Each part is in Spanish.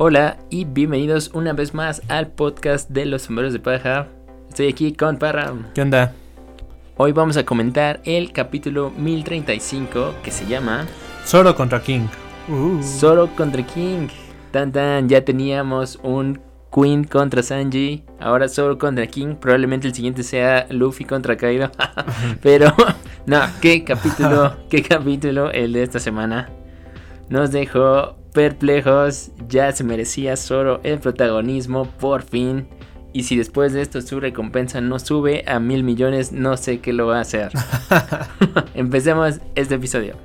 Hola y bienvenidos una vez más al podcast de los sombreros de paja. Estoy aquí con Parra. ¿Qué onda? Hoy vamos a comentar el capítulo 1035 que se llama Zoro contra King. Uh. Zoro contra King. Tan tan, ya teníamos un Queen contra Sanji, ahora Zoro contra King, probablemente el siguiente sea Luffy contra Kaido. Pero no, qué capítulo, qué capítulo el de esta semana. Nos dejó perplejos, ya se merecía Zoro el protagonismo por fin. Y si después de esto su recompensa no sube a mil millones, no sé qué lo va a hacer. Empecemos este episodio.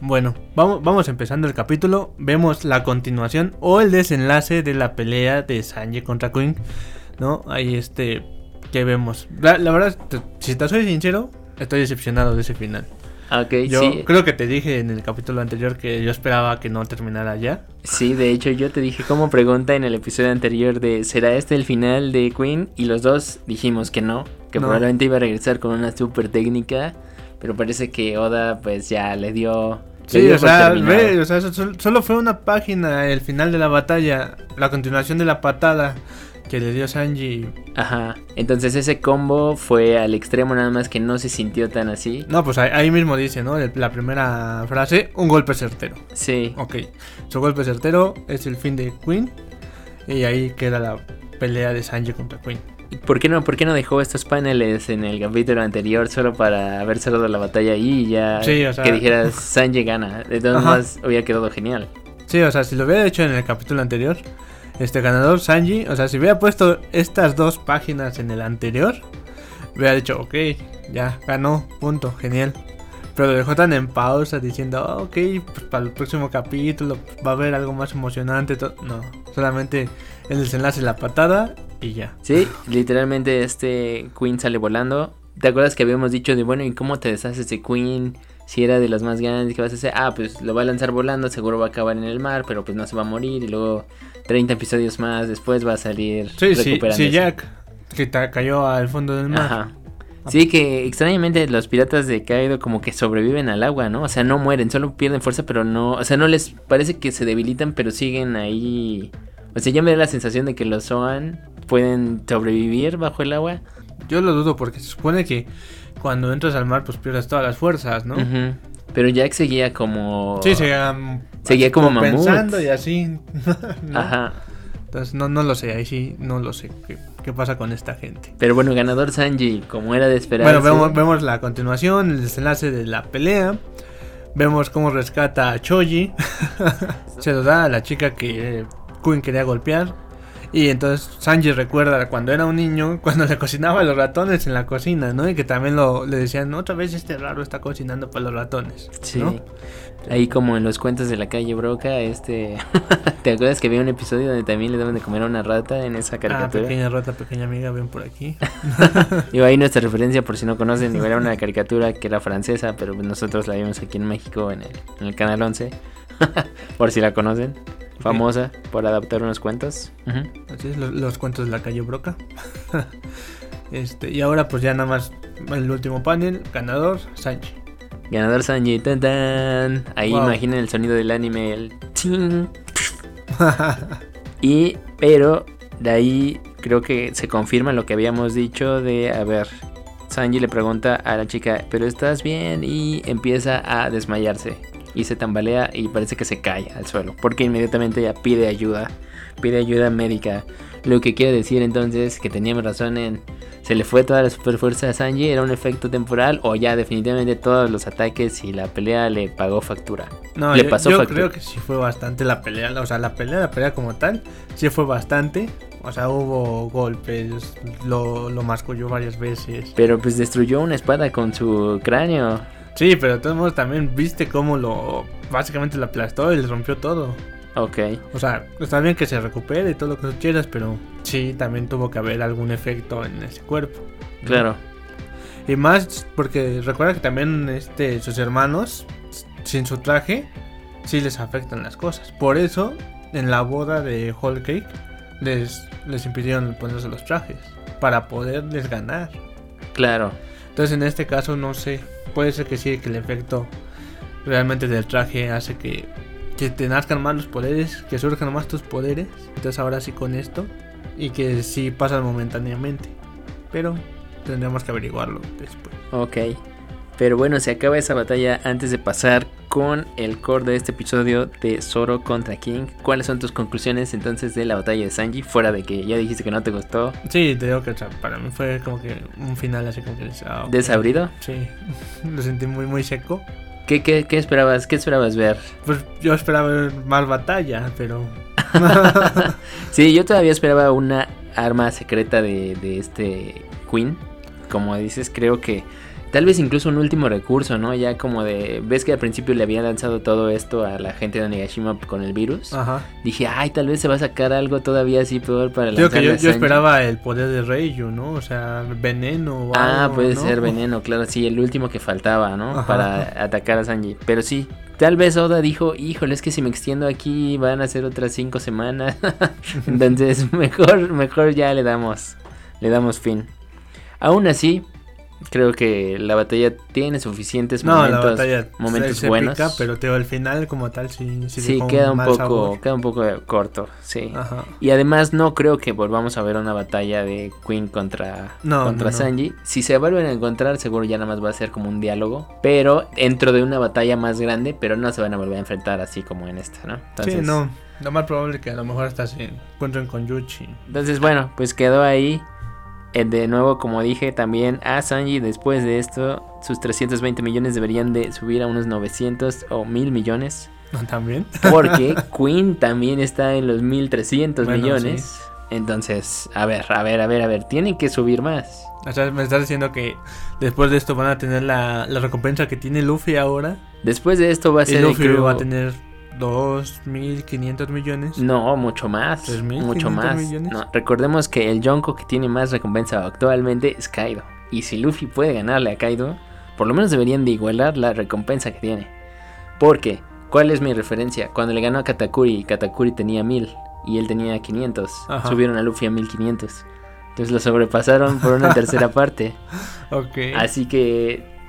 Bueno, vamos, vamos empezando el capítulo. Vemos la continuación o el desenlace de la pelea de Sanji contra Queen. ¿No? Ahí este. Que vemos? La, la verdad, te- si te soy sincero, estoy decepcionado de ese final. Ok, Yo sí. creo que te dije en el capítulo anterior que yo esperaba que no terminara ya. Sí, de hecho yo te dije como pregunta en el episodio anterior de ¿será este el final de Queen? Y los dos dijimos que no, que No. probablemente iba a regresar con una super técnica, pero parece que Oda pues ya le dio... le Sí, dio o sea, ve, o sea, sol- solo fue una página el final de la batalla, la continuación de la patada que le dio Sanji. Ajá, entonces ese combo fue al extremo nada más que no se sintió tan así. No, pues ahí, ahí mismo dice, ¿no? La primera frase, un golpe certero. Sí, Ok, su golpe certero es el fin de Queen y ahí queda la pelea de Sanji contra Queen. ¿Y ¿por qué no, por qué no dejó estos paneles en el capítulo anterior solo para haber cerrado la batalla ahí y ya Sí, o sea- que dijeras Sanji gana? De todas maneras hubiera quedado genial. Sí, o sea, si lo hubiera hecho en el capítulo anterior, este ganador Sanji, o sea, si hubiera puesto estas dos páginas en el anterior, hubiera dicho, ok, ya ganó, punto, genial. Pero lo dejó tan en pausa diciendo, "Ah, ok, pues para el próximo capítulo va a haber algo más emocionante. to-". No, solamente el desenlace, la patada y ya. Sí, literalmente este Queen sale volando. ¿Te acuerdas que habíamos dicho de, bueno, ¿y cómo te deshaces de Queen? Si era de las más grandes, ¿qué vas a hacer? Ah, pues lo va a lanzar volando, seguro va a acabar en el mar, pero pues no se va a morir. Y luego 30 episodios más después va a salir Sí, sí, recuperándose. sí, Jack, que cayó al fondo del mar. Ajá. Sí, que extrañamente los piratas de Kaido como que sobreviven al agua, ¿no? O sea, no mueren, solo pierden fuerza, pero no... O sea, no les parece que se debilitan, pero siguen ahí... O sea, ya me da la sensación de que los Zoan pueden sobrevivir bajo el agua. Yo lo dudo porque se supone que cuando entras al mar pues pierdes todas las fuerzas, ¿no? Ujú. Pero Jack seguía como... Sí, seguía, mm, Seguía como mamut. pensando y así. ¿no? Ajá. Entonces no, no lo sé, ahí sí no lo sé qué, qué pasa con esta gente. Pero bueno, ganador Sanji, como era de esperar. Bueno, vemos, vemos la continuación, el desenlace de la pelea. Vemos cómo rescata a Choji. Se lo da a la chica que eh, Queen quería golpear. Y entonces Sanji recuerda cuando era un niño, cuando le cocinaba a los ratones en la cocina, ¿no? Y que también lo, le decían, otra vez este raro está cocinando para los ratones. Sí. ¿no? Ahí como en los cuentos de la calle Broca, este... ¿Te acuerdas que había un episodio donde también le daban de comer a una rata en esa Ah, caricatura? pequeña rata, pequeña amiga, ven por aquí. Digo, ahí nuestra referencia, por si no conocen, era una caricatura que era francesa, pero pues nosotros la vimos aquí en México en el, en el Canal 11. por si la conocen. Famosa por adaptar unos cuentos. Así es, los, los cuentos de la calle Broca. este, y ahora pues ya nada más el último panel, ganador, Sanji. Ganador Sanji, tan tan. Ahí Wow. imaginen el sonido del anime, el ting. Y, pero, de ahí creo que se confirma lo que habíamos dicho de, a ver, Sanji le pregunta a la chica, pero estás bien y empieza a desmayarse. Y se tambalea y parece que se cae al suelo, porque inmediatamente ella pide ayuda, pide ayuda médica. Lo que quiere decir entonces que teníamos razón en, se le fue toda la superfuerza a Sanji, era un efecto temporal o ya definitivamente todos los ataques y la pelea le pagó factura. No, Le yo, pasó yo factura. creo que sí fue bastante la pelea, o sea, la pelea, la pelea como tal, sí fue bastante. O sea, hubo golpes, lo, lo masculló varias veces. Pero pues destruyó una espada con su cráneo. Sí, pero de todos modos también viste cómo lo, básicamente lo aplastó y le rompió todo. Ok. O sea, está bien que se recupere y todo lo que tú quieras, pero sí, también tuvo que haber algún efecto en ese cuerpo. ¿no? Claro. Y más porque recuerda que también este, sus hermanos, sin su traje, sí les afectan las cosas. Por eso, en la boda de Whole Cake, les, les impidieron ponerse los trajes. Para poderles ganar. Claro. Entonces en este caso no sé, puede ser que sí, que el efecto realmente del traje hace que, te nazcan más los poderes, que surjan más tus poderes. Entonces ahora sí con esto y que sí pasan momentáneamente. Pero tendremos que averiguarlo después. Ok. Pero bueno, se acaba esa batalla antes de pasar con el core de este episodio de Zoro contra King. ¿Cuáles son tus conclusiones entonces de la batalla de Sanji? Fuera de que ya dijiste que no te gustó. Sí, te digo que o sea, para mí fue como que un final así como que... ok. ¿Desabrido? Sí, lo sentí muy muy seco. ¿Qué, qué, qué esperabas? ¿Qué esperabas ver? Pues yo esperaba ver más batalla, pero... Sí, yo todavía esperaba una arma secreta de, de este Queen. Como dices, creo que tal vez incluso un último recurso, ¿no? Ya como de, ves que al principio le habían lanzado todo esto a la gente de Nagashima con el virus. Ajá. Dije, ay, tal vez se va a sacar algo todavía así peor para Digo que yo, yo esperaba el poder de Reiju, ¿no? O sea, veneno o Ah, algo, puede ¿no? ser veneno, claro, sí, el último que faltaba, ¿no? Ajá. Para atacar a Sanji. Pero sí, tal vez Oda dijo, híjole, es que si me extiendo aquí van a ser otras cinco semanas. Entonces, mejor, mejor ya le damos, le damos fin. Aún así, creo que la batalla tiene suficientes No, momentos, la batalla momentos es buenos. épica, pero te al final como tal sí, sí, sí, queda un poco, sabor. queda un poco corto, sí. Ajá. Y además no creo que volvamos a ver una batalla de Queen contra, No, contra no. Sanji. Si se vuelven a encontrar, seguro ya nada más va a ser como un diálogo. Pero dentro de una batalla más grande, pero no se van a volver a enfrentar así como en esta, ¿no? Entonces, sí, no. Lo más probable es que a lo mejor hasta se encuentren con Yuchi. Entonces, bueno, pues quedó ahí. Eh, De nuevo, como dije, también a Sanji después de esto, sus 320 millones deberían de subir a unos 900 o 1000 millones. También. Porque Queen también está en los 1300 Bueno, millones. Entonces, a ver, a ver, a ver, a ver, tienen que subir más. O sea, me estás diciendo que después de esto van a tener la, la recompensa que tiene Luffy ahora. Después de esto va a Y ser Luffy el crew- va a tener 2.500 millones. No, mucho más. 3.500 Mucho más. millones. No, recordemos que el Yonko que tiene más recompensa actualmente es Kaido. Y si Luffy puede ganarle a Kaido, por lo menos deberían de igualar la recompensa que tiene. Porque, ¿cuál es mi referencia? Cuando le ganó a Katakuri, Katakuri tenía 1000 y él tenía 500. Ajá. Subieron a Luffy a 1500. Entonces lo sobrepasaron por una tercera parte. Ok. Así que,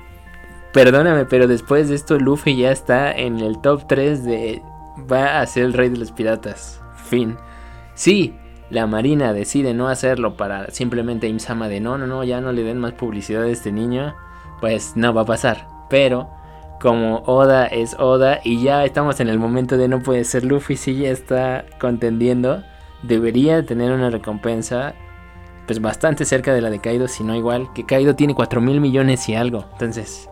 perdóname, pero después de esto Luffy ya está en el top 3 de... Va a ser el rey de los piratas. Fin. Sí, la Marina decide no hacerlo para simplemente Imsama de no, no, no, ya no le den más publicidad a este niño. Pues no va a pasar. Pero como Oda es Oda y ya estamos en el momento de no puede ser Luffy, si ya está contendiendo, debería tener una recompensa pues bastante cerca de la de Kaido, si no igual, que Kaido tiene 4 mil millones y algo. Entonces,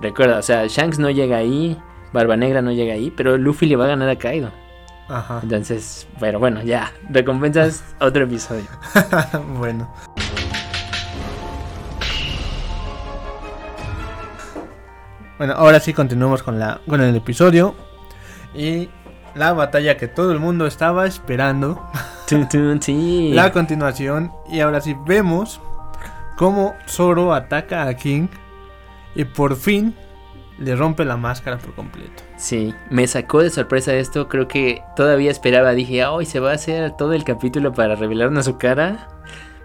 recuerda, o sea, Shanks no llega ahí, Barba Negra no llega ahí, pero Luffy le va a ganar a Kaido. Ajá. Entonces, pero bueno, ya, recompensas otro episodio. bueno. Bueno, ahora sí continuamos con, la, con el episodio. Y la batalla que todo el mundo estaba esperando. La continuación. Y ahora sí vemos cómo Zoro ataca a King. Y por fin le rompe la máscara por completo. Sí, me sacó de sorpresa esto, creo que todavía esperaba, dije, hoy se va a hacer todo el capítulo para revelarnos su cara.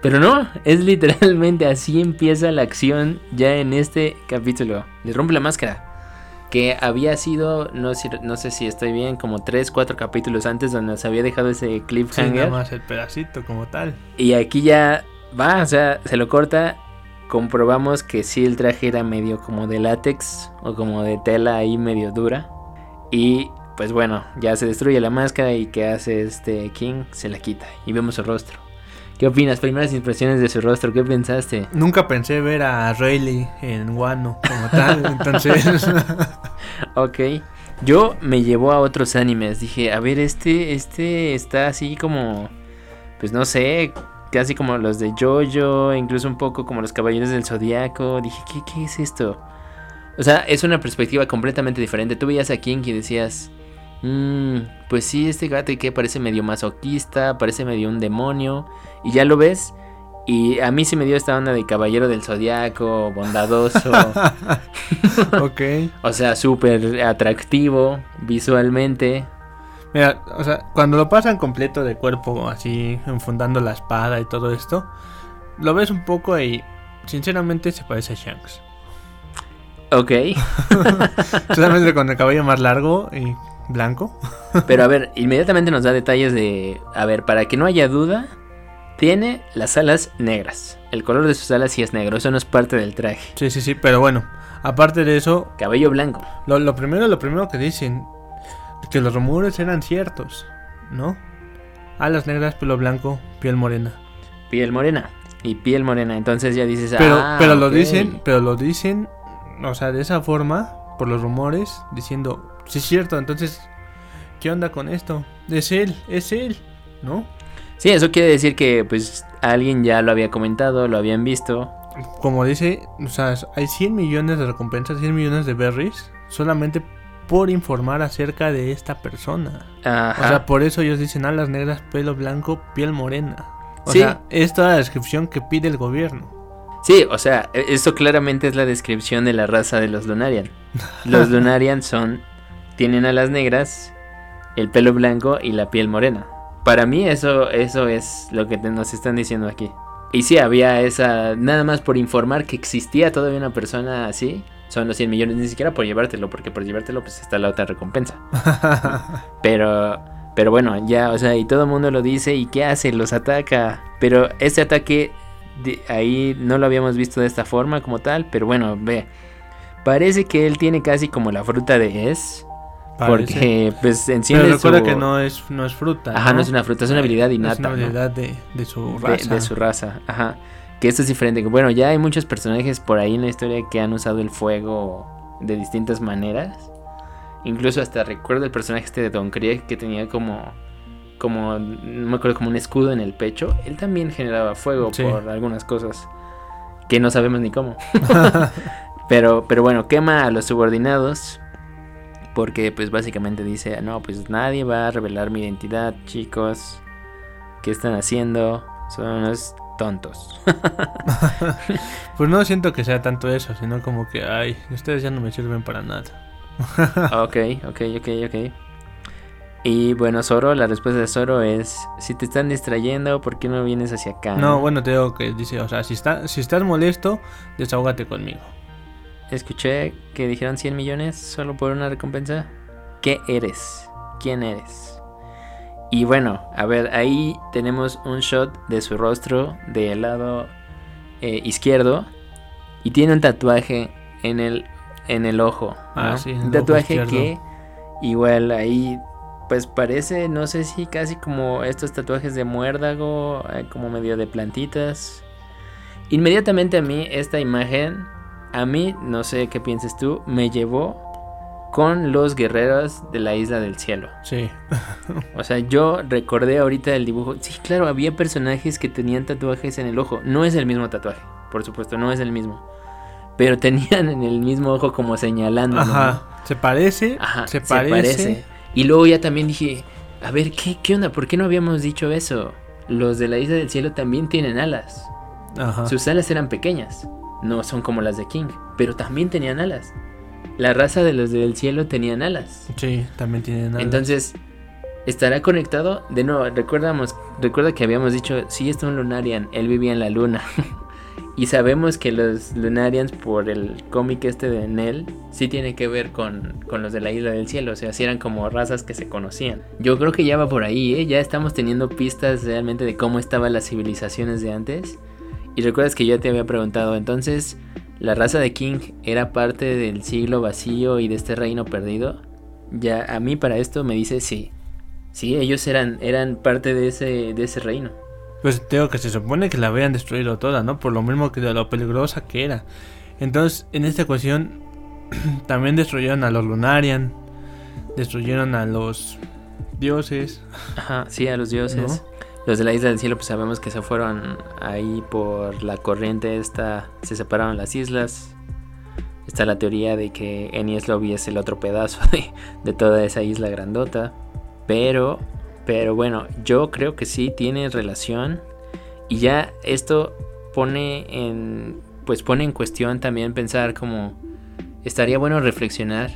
Pero no, es literalmente así empieza la acción ya en este capítulo. Le rompe la máscara. Que había sido, no, sé- no sé si estoy bien, como 3, 4 capítulos antes donde nos había dejado ese Sí, nada cliffhanger. más el pedacito como tal. y aquí ya va, o sea, se lo corta. Comprobamos que sí el traje era medio como de látex o como de tela ahí medio dura. Y pues bueno, ya se destruye la máscara y ¿qué hace este King? Se la quita y vemos su rostro. ¿Qué opinas? Primeras impresiones de su rostro, ¿qué pensaste? Nunca pensé ver a Rayleigh en Wano como tal. Entonces. Ok. Yo me llevó a otros animes. Dije, a ver, este, este está así como, pues no sé, casi como los de Jojo, incluso un poco como los Caballeros del Zodiaco. Dije, ¿qué, qué es esto? O sea, es una perspectiva completamente diferente. Tú veías a King y decías, "Mm, pues sí, este gato que parece medio masoquista, parece medio un demonio. Y ya lo ves. Y a mí sí me dio esta onda de caballero del zodiaco, bondadoso. ok. O sea, súper atractivo visualmente. Mira, o sea, cuando lo pasan completo de cuerpo, así, enfundando la espada y todo esto, lo ves un poco y sinceramente se parece a Shanks. Ok. Solamente con el cabello más largo y blanco. Pero a ver, inmediatamente nos da detalles de... A ver, para que no haya duda, tiene las alas negras. El color de sus alas sí es negro, eso no es parte del traje. Sí, sí, sí, pero bueno, aparte de eso... Cabello blanco. Lo, lo primero, lo primero que dicen, que los rumores eran ciertos, ¿no? Alas negras, pelo blanco, piel morena. Piel morena. Y piel morena, entonces ya dices... Pero, ah, pero lo dicen, pero lo dicen, o sea, de esa forma, por los rumores, diciendo, sí es cierto, entonces, ¿qué onda con esto? Es él, es él, ¿no? Sí, eso quiere decir que pues alguien ya lo había comentado, lo habían visto. Como dice, o sea, hay 100 millones de recompensas, 100 millones de berries, solamente por informar acerca de esta persona. Ajá. O sea, por eso ellos dicen alas negras, pelo blanco, piel morena. O Sí. sea, es toda la descripción que pide el gobierno. Sí, o sea, e- esto claramente es la descripción de la raza de los Lunarian. Los Lunarian son, tienen alas negras, el pelo blanco y la piel morena. Para mí eso, eso es lo que te- nos están diciendo aquí. Y sí, había esa, nada más por informar que existía todavía una persona así. Son los 100 millones, ni siquiera por llevártelo, porque por llevártelo pues está la otra recompensa. Pero, pero bueno, ya, o sea, y todo el mundo lo dice y ¿qué hace? Los ataca. Pero este ataque de- ahí no lo habíamos visto de esta forma como tal, pero bueno, ve. Parece que él tiene casi como la fruta de Es, Parece. porque pues enciende Pero recuerda su- que no es, no es fruta. Ajá, no es una fruta, es una habilidad innata, Es una ¿no? habilidad de, de su de, raza. de su raza, ajá. Que esto es diferente. Bueno, ya hay muchos personajes por ahí en la historia que han usado el fuego de distintas maneras. Incluso hasta recuerdo el personaje este de Don Krieg que tenía como como no me acuerdo como un escudo en el pecho. Él también generaba fuego Sí. por algunas cosas que no sabemos ni cómo. pero pero bueno, quema a los subordinados porque pues básicamente dice, "No, pues nadie va a revelar mi identidad, chicos. ¿Qué están haciendo? Son unos tontos." Pues no siento que sea tanto eso, sino como que, ay, ustedes ya no me sirven para nada. ok, ok, ok, ok. Y bueno, Zoro, la respuesta de Zoro es, si te están distrayendo, ¿por qué no vienes hacia acá? No, bueno, te digo que dice, o sea, si, está, si estás molesto, desahógate conmigo. Escuché que dijeron 100 millones solo por una recompensa. ¿Qué eres? ¿Quién eres? Y bueno, a ver, ahí tenemos un shot de su rostro del lado eh, izquierdo y tiene un tatuaje en el, en el ojo. Ah, ¿no? sí, el un tatuaje que igual ahí pues parece, no sé si casi como estos tatuajes de muérdago, eh, como medio de plantitas. Inmediatamente a mí esta imagen, a mí, no sé qué pienses tú, me llevó con los guerreros de la isla del cielo. Sí. O sea, yo recordé ahorita el dibujo. Sí, claro, había personajes que tenían tatuajes en el ojo. No es el mismo tatuaje, por supuesto, no es el mismo. Pero tenían en el mismo ojo como señalando. Ajá. Se parece, Ajá, se parece. Y luego ya también dije, a ver, ¿qué, ¿qué onda? ¿Por qué no habíamos dicho eso? Los de la isla del cielo también tienen alas. Ajá. Sus alas eran pequeñas. No son como las de King, pero también tenían alas. La raza de los del cielo tenían alas. Sí, también tienen alas. Entonces, ¿estará conectado? De nuevo, recordamos, recuerda que habíamos dicho, sí, está un Lunarian, él vivía en la luna. y sabemos que los Lunarians, por el cómic este de Nell, sí tiene que ver con, con los de la isla del cielo. O sea, sí eran como razas que se conocían. Yo creo que ya va por ahí, ¿eh? Ya estamos teniendo pistas realmente de cómo estaban las civilizaciones de antes. Y recuerdas que yo te había preguntado, entonces, ¿la raza de King era parte del siglo vacío y de este reino perdido? Ya, a mí para esto me dice sí. Sí, ellos eran, eran parte de ese, de ese reino. Pues te digo que se supone que la habían destruido toda, ¿no? Por lo mismo que de lo peligrosa que era. Entonces, en esta cuestión, también destruyeron a los Lunarian. Destruyeron a los dioses. Ajá, sí, a los dioses. Los de la isla del cielo, pues sabemos que se fueron ahí por la corriente esta, se separaron las islas. Está la teoría de que Enies Lobby es el otro pedazo de, de toda esa isla grandota. Pero, pero bueno, yo creo que sí tiene relación. Y ya esto pone en, pues pone en cuestión también pensar como, estaría bueno reflexionar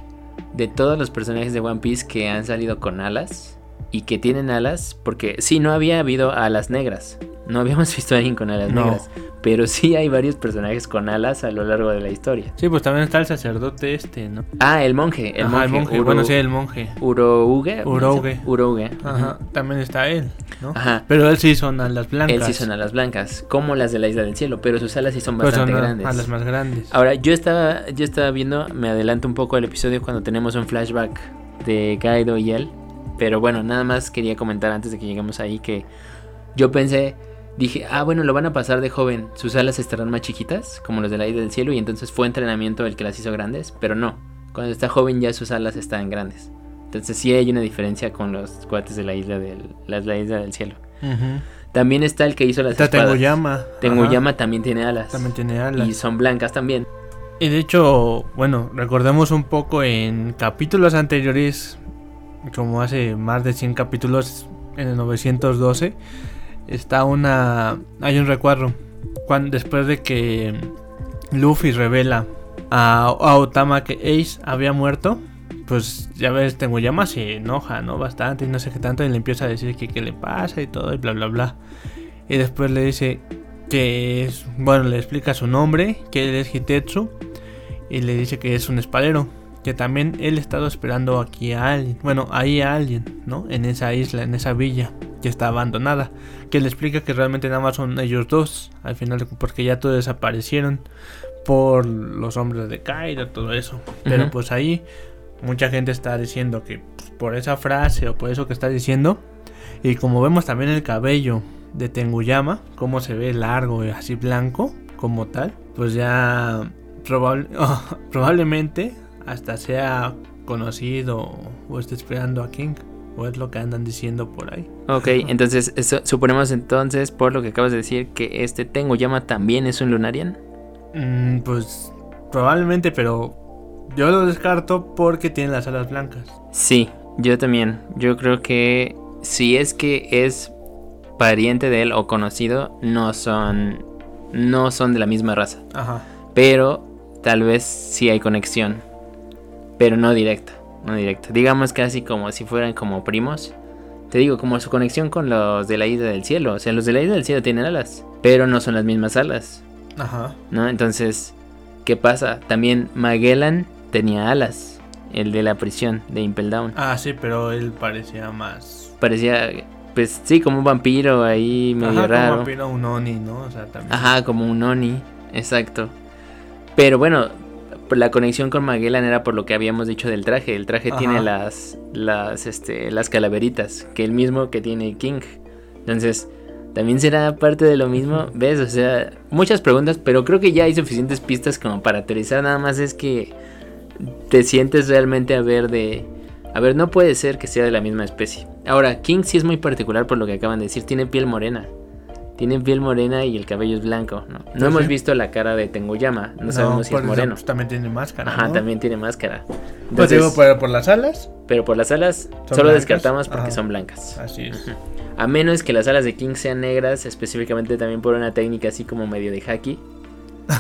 de todos los personajes de One Piece que han salido con alas. Y que tienen alas, porque sí, no había habido alas negras. No habíamos visto a alguien con alas No. negras. Pero sí hay varios personajes con alas a lo largo de la historia. Sí, pues también está el sacerdote este, ¿no? Ah, el monje. El Ajá, monje. el monje. Uro- Bueno, sí, el monje. Urouge. Urouge. Urouge. Ajá, también está él, ¿no? Ajá. Pero él sí son alas blancas. Él sí son alas blancas, como las de la isla del cielo, pero sus alas sí son bastante son grandes. alas más grandes. Ahora, yo estaba, yo estaba viendo, me adelanto un poco al episodio cuando tenemos un flashback de Kaido y él. Pero bueno, nada más quería comentar antes de que lleguemos ahí que yo pensé, dije, ah, bueno, lo van a pasar de joven, sus alas estarán más chiquitas, como los de la isla del cielo, y entonces fue entrenamiento el que las hizo grandes, pero no, cuando está joven ya sus alas están grandes. Entonces sí hay una diferencia con los cuates de la isla del, la, la isla del cielo. También está el que hizo las Está. Tenguyama. Tenguyama también tiene alas. Ajá, También tiene alas. Y son blancas también. Y de hecho, bueno, recordemos un poco en capítulos anteriores, como hace más de 100 capítulos, en el 912, está una... hay un recuadro. Cuando, después de que Luffy revela a, Otama que Ace había muerto, pues ya ves, Tenguyama se enoja, ¿no? Bastante y no sé qué tanto, y le empieza a decir que qué le pasa y todo, y bla, bla, bla. Y después le dice que es, bueno, le explica su nombre, que él es Hitetsu, y le dice que es un espadero, que también él ha estado esperando aquí a alguien, bueno, ahí a alguien, ¿no? En esa isla, en esa villa que está abandonada, que le explica que realmente nada más son ellos dos, al final, porque ya todos desaparecieron por los hombres de Kaido, todo eso. Pero pues ahí mucha gente está diciendo que pues, por esa frase o por eso que está diciendo, y como vemos también el cabello de Tenguyama, cómo se ve largo y así blanco, como tal, pues ya probable- probablemente hasta sea conocido o esté esperando a King, o es lo que andan diciendo por ahí. Ok, entonces eso- suponemos entonces, por lo que acabas de decir, que este Tengo Llama también es un Lunarian. Mm, pues probablemente, pero yo lo descarto porque tiene las alas blancas. Sí, yo también. Yo creo que si es que es pariente de él o conocido, no son, no son de la misma raza. Ajá. Pero tal vez sí hay conexión. Pero no directa. No directa. Digamos casi como si fueran como primos. Te digo, como su conexión con los de la isla del cielo. O sea, los de la isla del cielo tienen alas. Pero no son las mismas alas. Ajá. ¿No? Entonces, ¿qué pasa? También Magellan tenía alas. El de la prisión de Impel Down. Ah, sí, pero él parecía más. Parecía, pues sí, como un vampiro ahí medio Ajá, raro. como vampiro, un Oni, ¿no? O sea, también. Ajá, como un Oni, exacto. Pero bueno, la conexión con Magellan era por lo que habíamos dicho del traje. El traje Ajá. tiene las, las, este, las calaveritas, que el mismo que tiene King. Entonces, también será parte de lo mismo, ¿ves? O sea, muchas preguntas, pero creo que ya hay suficientes pistas como para aterrizar. Nada más es que te sientes realmente a ver de... A ver, no puede ser que sea de la misma especie. Ahora, King sí es muy particular por lo que acaban de decir. Tiene piel morena. Tiene piel morena y el cabello es blanco, ¿no? No Pues hemos sí. visto la cara de Tengoyama. No, sabemos si es moreno. pues, también tiene máscara. Ajá, ¿no? también tiene máscara. Pues digo, por, por las alas. Pero por las alas solo blancas. descartamos porque Ajá. son blancas. Así es. A menos que las alas de King sean negras, específicamente también por una técnica así como medio de haki.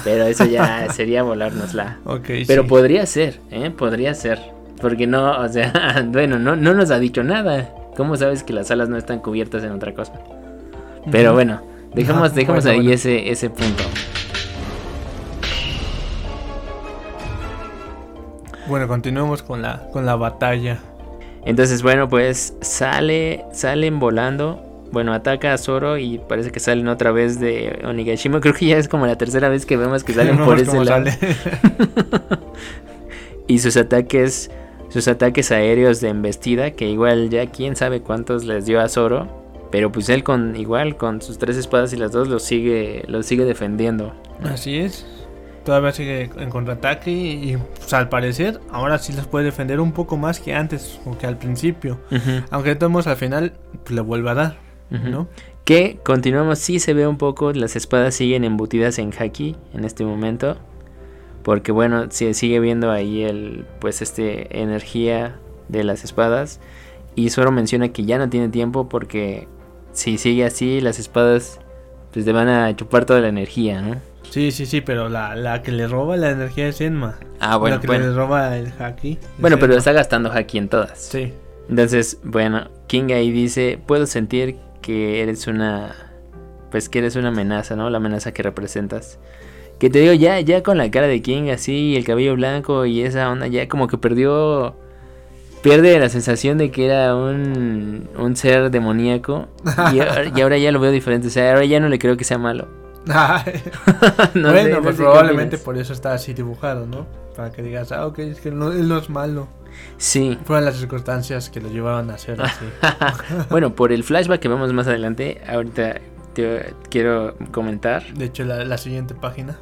Pero eso ya sería volárnosla. Ok, Pero sí. podría ser, ¿eh? Podría ser. Porque no, o sea, bueno, no, no nos ha dicho nada. ¿Cómo sabes que las alas no están cubiertas en otra cosa? Pero bueno, dejamos, dejamos bueno, ahí bueno. Ese, ese punto. Bueno, continuemos con la, con la batalla. Entonces, bueno, pues sale, salen volando. Bueno, ataca a Zoro y parece que salen otra vez de Onigashima. Creo que ya es como la tercera vez que vemos que salen No por ese lado. sale. Y sus ataques, sus ataques aéreos de embestida, que igual ya quién sabe cuántos les dio a Zoro. Pero pues él con igual, con sus tres espadas y las dos los sigue, los sigue defendiendo. Así es. Todavía sigue en contraataque y, y, pues, al parecer ahora sí las puede defender un poco más que antes o que al principio. Aunque de todos modos al final pues, le vuelve a dar, ujú. ¿no? Que continuamos, sí se ve un poco, las espadas siguen embutidas en haki en este momento. Porque bueno, se sigue viendo ahí el, pues este, energía de las espadas. Y Zoro menciona que ya no tiene tiempo porque si sigue así, las espadas pues le van a chupar toda la energía, ¿no? Sí, sí, sí, pero la, la que le roba la energía es Enma. Ah, bueno, la que bueno. le roba el haki. Bueno, pero Enma. está gastando haki en todas. Sí. Entonces, bueno, King ahí dice, puedo sentir que eres una, pues que eres una amenaza, ¿no? La amenaza que representas. Que te digo, ya, ya con la cara de King así, el cabello blanco y esa onda, ya como que perdió, pierde la sensación de que era un, un ser demoníaco. Y, ahora- y ahora ya lo veo diferente, o sea, ahora ya no le creo que sea malo. No bueno, sé, no pues probablemente por eso está así dibujado, ¿no? Para que digas, ah, ok, es que no, él no es malo. Sí. Fueron las circunstancias que lo llevaron a hacer así. bueno, por el flashback que vemos más adelante, ahorita te quiero comentar. De hecho, la, la siguiente página.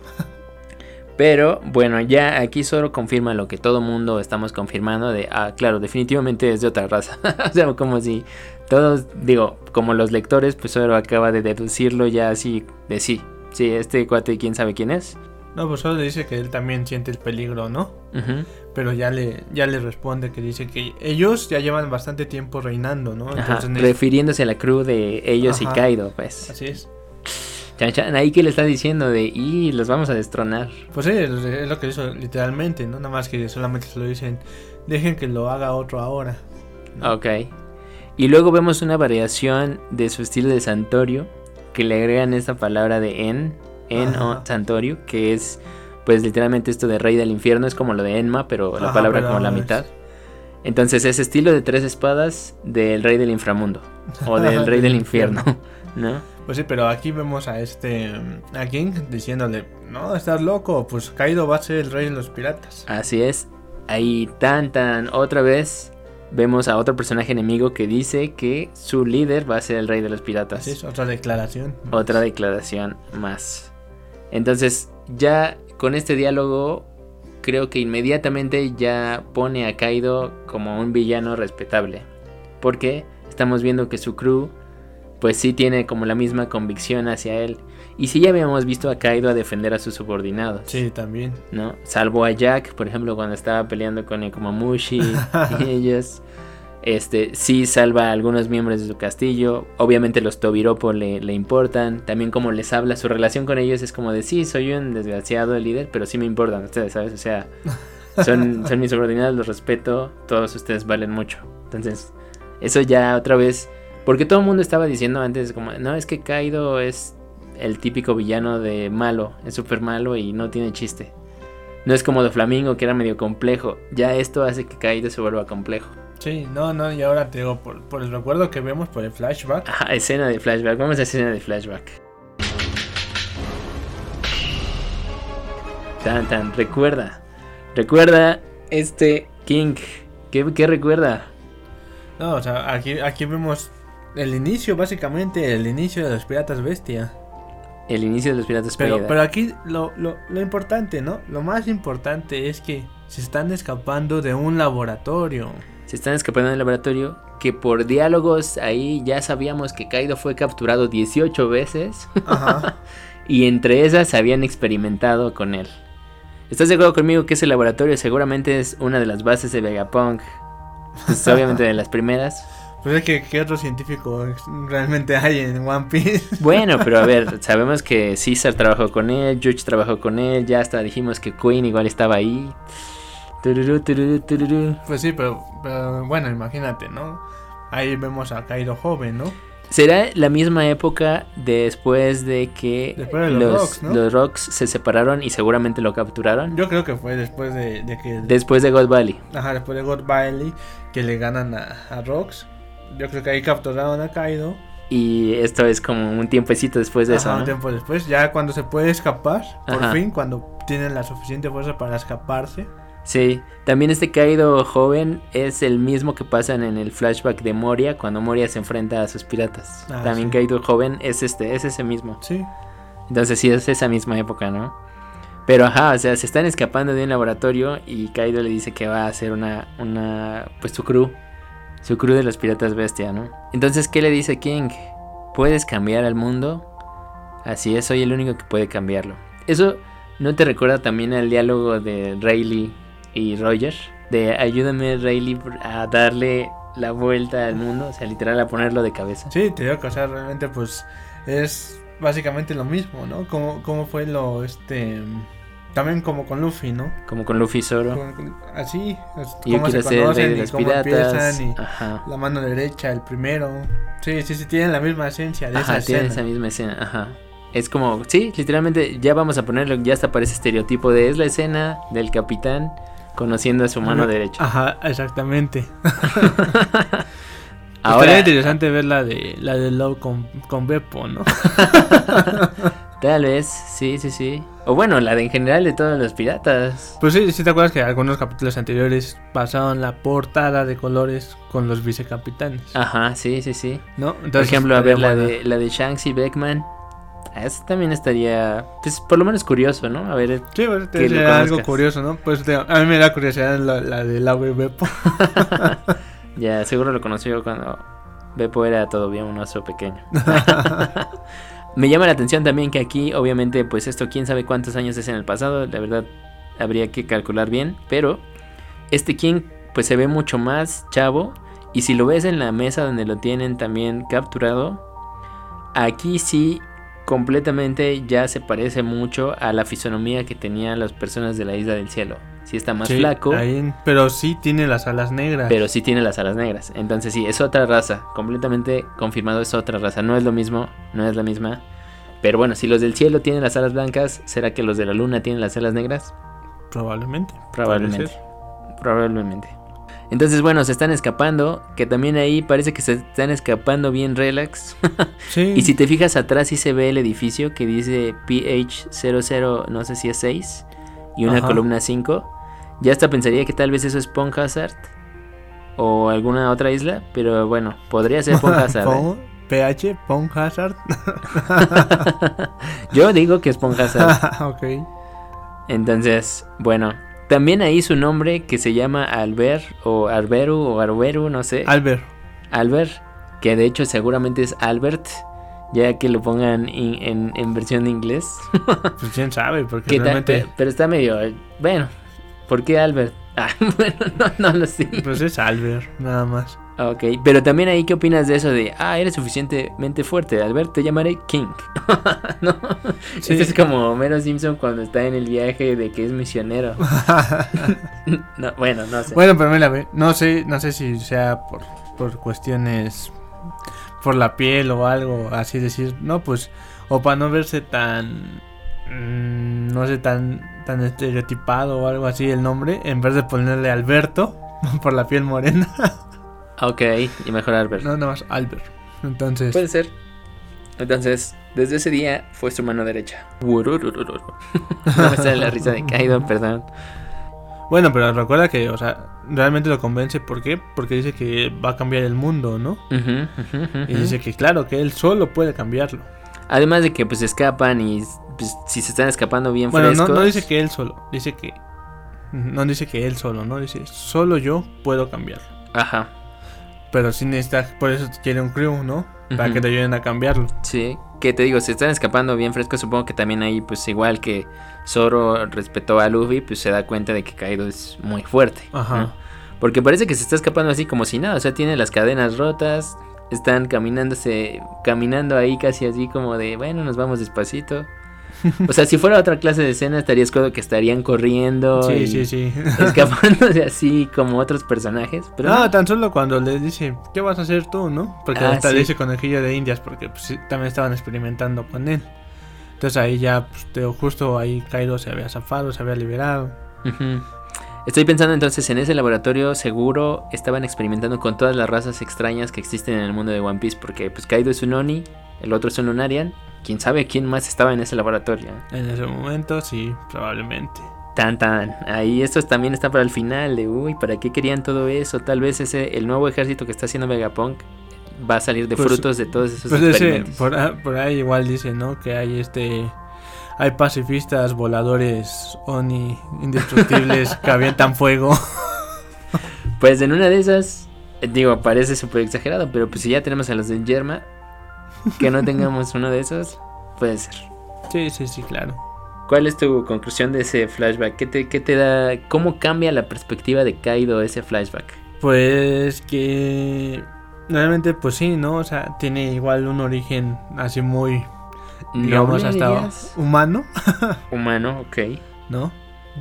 Pero bueno, ya aquí solo confirma lo que todo mundo estamos confirmando de, ah, claro, definitivamente es de otra raza. o sea, como si todos, digo, como los lectores, pues solo acaba de deducirlo ya así de sí. Sí, este cuate, quién sabe quién es. No, pues solo le dice que él también siente el peligro, ¿no? Pero ya le, ya le responde que dice que ellos ya llevan bastante tiempo reinando, ¿no? Entonces, refiriéndose a la crew de ellos y. Kaido, pues. así es. Chan, chan, ahí que le está diciendo de, y los vamos a destronar. Pues sí, es, lo que hizo literalmente, ¿no? Nada más que solamente se lo dicen, dejen que lo haga otro ahora. Ok. Y luego vemos una variación de su estilo de Santorio, que le agregan esta palabra de en, en o. Santorio, que es pues literalmente esto de rey del infierno, es como lo de Enma, pero la Ajá, palabra pero como la mitad. Entonces es estilo de tres espadas del rey del inframundo, o del rey del infierno, ¿no? Pues sí, pero aquí vemos a este, mm, a King diciéndole, no, estás loco, pues Kaido va a ser el rey de los piratas. Así es. Ahí tan tan otra vez vemos a otro personaje enemigo que dice que su líder va a ser el rey de los piratas. Así es, otra declaración. Otra declaración más. Entonces, ya con este diálogo, creo que inmediatamente ya pone a Kaido como un villano respetable. Porque estamos viendo que su crew, pues sí tiene como la misma convicción hacia él. Y sí ya habíamos visto a Kaido a defender a sus subordinados. Sí, también. ¿no? Salvo a Jack, por ejemplo, cuando estaba peleando con Nekomamushi y ellos. Este, sí salva a algunos miembros de su castillo. Obviamente los Tobiropo le, le importan. También como les habla, su relación con ellos es como de sí, soy un desgraciado líder, pero sí me importan ustedes, ¿sabes? O sea, son, son mis subordinados, los respeto, todos ustedes valen mucho. Entonces, eso ya otra vez. Porque todo el mundo estaba diciendo antes, como, no, es que Kaido es el típico villano de malo, es súper malo y no tiene chiste. No es como de Flamingo, que era medio complejo. Ya esto hace que Kaido se vuelva complejo. Sí, no, no, y ahora te digo, por, por el recuerdo que vemos por el flashback, Ajá, escena de flashback. Vamos a escena de flashback. Tan, tan, recuerda. Recuerda este King. ¿Qué, qué recuerda? no, o sea, aquí, aquí vemos el inicio, básicamente, el inicio de los piratas bestia. El inicio de los Piratas Pero, pero aquí lo, lo, lo importante, ¿no? Lo más importante es que se están escapando de un laboratorio. Se están escapando del laboratorio. Que por diálogos ahí ya sabíamos que Kaido fue capturado 18 veces. Ajá. y entre esas habían experimentado con él. ¿Estás de acuerdo conmigo que ese laboratorio seguramente es una de las bases de Vegapunk? Pues obviamente de las primeras. Pues es que, ¿qué otro científico realmente hay en One Piece? Bueno, pero a ver, sabemos que Caesar trabajó con él, Judge trabajó con él, ya hasta dijimos que Queen igual estaba ahí. Tururú, tururú, tururú. Pues sí, pero, pero bueno, imagínate, ¿no? Ahí vemos a Kaido joven, ¿no? ¿Será la misma época después de que Después de los Rocks, ¿no? los Rocks se separaron y seguramente lo capturaron? Yo creo que fue después de, de que... Después de God Valley. Ajá, después de God Bailey, que le ganan a, a Rox. Yo creo que ahí capturaron a Kaido. Y esto es como un tiempecito después de Ajá, eso, un ¿no? tiempo después, ya cuando se puede escapar, por Ajá. fin, cuando tienen la suficiente fuerza para escaparse. Sí, también este Kaido joven es el mismo que pasan en el flashback de Moria cuando Moria se enfrenta a sus piratas. Ah, también sí. Kaido joven es este, es ese mismo. Sí, Entonces sí es esa misma época, ¿no? Pero ajá, o sea, se están escapando de un laboratorio y Kaido le dice que va a hacer una, una, pues su crew, su crew de los piratas bestia, ¿no? Entonces, ¿qué le dice King? ¿Puedes cambiar al mundo? Así es, soy el único que puede cambiarlo. Eso ¿no te recuerda también al diálogo de Rayleigh y Roger? De ayúdame Rayleigh a darle la vuelta al mundo, o sea, literal a ponerlo de cabeza. sí, te digo que, o sea, realmente, pues, es básicamente lo mismo, ¿no? Como, como fue lo, este... También como con Luffy, ¿no? Como con Luffy y Zoro. Con- así, yo cómo se quiero ser el rey de y los cómo piratas. empiezan y Ajá. la mano derecha, el primero. Sí, sí, sí, tienen la misma esencia de Ajá, esa tiene escena. esa misma escena. Ajá. Es como, sí, literalmente ya vamos a ponerlo, ya hasta parece estereotipo de es la escena del capitán conociendo a su mano Ajá. derecha. Ajá, exactamente. Ahora, Estaría interesante ver la de la de Love con, con Beppo, ¿no? tal vez, sí, sí, sí. O bueno, la de en general de todos los piratas. Pues sí, sí te acuerdas que algunos capítulos anteriores pasaban la portada de colores con los vicecapitanes, Ajá, sí, sí, sí. ¿no? Por ejemplo, a ver estaría la de, la de Shanks y Beckman. Eso también estaría, pues por lo menos curioso, ¿no? A ver, Sí, pues, sería algo curioso, ¿no? Pues te- a mí me da curiosidad la, la de y Beppo. ya seguro lo conocí yo cuando Beppo era todavía un oso pequeño. Me llama la atención también que aquí, obviamente, pues esto quién sabe cuántos años es en el pasado, la verdad habría que calcular bien, pero este King pues se ve mucho más chavo y si lo ves en la mesa donde lo tienen también capturado, aquí sí completamente ya se parece mucho a la fisonomía que tenían las personas de la isla del cielo. Sí está más Sí, flaco, ahí- pero sí tiene las alas negras. pero sí tiene las alas negras. Entonces sí, es otra raza. Completamente confirmado es otra raza. No es lo mismo, no es la misma. Pero bueno, si los del cielo tienen las alas blancas, ¿será que los de la luna tienen las alas negras? Probablemente. Probablemente. Probablemente. Entonces, bueno, se están escapando. Que también ahí parece que se están escapando bien relax. Sí. y si te fijas atrás, sí se ve el edificio que dice PH00, no sé si es 6. Y una Ajá. columna 5. Ya hasta pensaría que tal vez eso es Pond Hazard. O alguna otra isla. Pero bueno, podría ser Pond Hazard. ¿eh? PH. Yo digo que es Pond Hazard. ok. Entonces, bueno. También ahí su nombre que se llama Albert o Arberu o Arberu, no sé. Albert. Albert, que de hecho seguramente es Albert, ya que lo pongan in- en, en versión de inglés. Pues quién sabe, porque realmente. Pero está medio. Bueno, ¿por qué Albert? Ah, bueno, no, no lo sé. Pues es Albert, nada más. Ok, pero también ahí, ¿qué opinas de eso de, ah, eres suficientemente fuerte, Albert, te llamaré King? ¿No? Sí. Esto es como Homero Simpson cuando está en el viaje de que es misionero. no, bueno, no sé. bueno, pero mira, ve, no sé, no sé si sea por, por cuestiones por la piel o algo, así decir, no, pues, o para no verse tan, mm, no sé, tan, tan estereotipado o algo así el nombre, en vez de ponerle Alberto por la piel morena, Ok, y mejor Albert. no, nada más Albert. Entonces, Puede ser. Entonces, desde ese día fue su mano derecha. No me sale la risa de Kaido, perdón. bueno, pero recuerda que, o sea, realmente lo convence, ¿por qué? Porque dice que va a cambiar el mundo, ¿no? Ujú, ujú. Y dice que claro, que él solo puede cambiarlo. Además de que pues escapan y pues, si se están escapando bien Bueno, no, frescos. no dice que él solo, dice que... No dice que él solo, no dice solo yo puedo cambiarlo. Ajá, Pero sí necesita, por eso quiere un crew, ¿no? Para que te ayuden a cambiarlo. sí. Que te digo, si están escapando bien frescos, supongo que también ahí pues igual que Zoro respetó a Luffy, pues se da cuenta de que Kaido es muy fuerte. Ajá. ¿no? Porque parece que se está escapando así como si nada, o sea, tiene las cadenas rotas, están caminándose, caminando ahí casi así como de, bueno, nos vamos despacito. O sea, si fuera otra clase de escena estarías claro que estarían corriendo Sí, y sí, sí. escapándose así como otros personajes, pero no, no. tan solo cuando le dice, ¿qué vas a hacer tú, no? Porque Ah, hasta sí. le dice conejillo de indias, porque pues, también estaban experimentando con él. Entonces ahí ya, pues, te- justo ahí Kaido se había zafado, se había liberado. Ujú. Estoy pensando entonces en ese laboratorio seguro estaban experimentando con todas las razas extrañas que existen en el mundo de One Piece porque pues Kaido es un Oni, el otro es un Lunarian, quién sabe quién más estaba en ese laboratorio. En ese momento, sí, probablemente. Tan tan, ahí estos también está para el final de uy, ¿para qué querían todo eso? Tal vez ese el nuevo ejército que está haciendo Vegapunk va a salir de Pues- frutos de todos esos Pues ese, experimentos. por, ah- por ahí igual dice, ¿no? Que hay este... Hay pacifistas, voladores, Oni, indestructibles, que avientan fuego. Pues en una de esas, digo, parece súper exagerado, pero pues si ya tenemos a los de Yerma, que no tengamos uno de esos, puede ser. Sí, sí, sí, claro. ¿Cuál es tu conclusión de ese flashback? ¿Qué te, qué te da? ¿Cómo cambia la perspectiva de Kaido ese flashback? Pues que... Realmente, pues sí, ¿no? O sea, tiene igual un origen así muy, ¿Noble, hasta dirías? humano. Humano, ok. ¿no?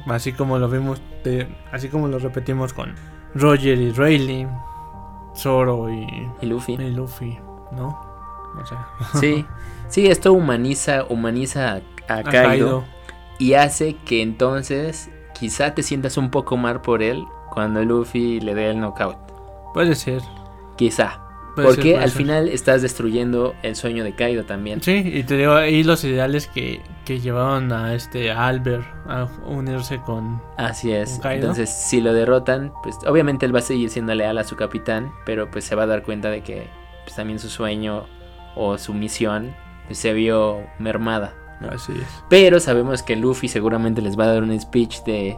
Así como lo vimos, de- así como lo repetimos con Roger y Rayleigh, Zoro y, Y Luffy. y Luffy, ¿no? O sea, Sí, sí, esto humaniza, humaniza a, a Kaido. y hace que entonces quizá te sientas un poco mal por él cuando Luffy le dé el knockout. Puede ser. Quizá. Puede Porque al ser. final estás destruyendo el sueño de Kaido también. Sí, y te digo, ahí los ideales que, que llevaron a este a Albert a unirse con... Así es. ¿Con Kaido? Entonces, si lo derrotan, pues obviamente él va a seguir siendo leal a su capitán, pero pues se va a dar cuenta de que pues, también su sueño o su misión pues, se vio mermada. ¿no? Así es. Pero sabemos que Luffy seguramente les va a dar un speech de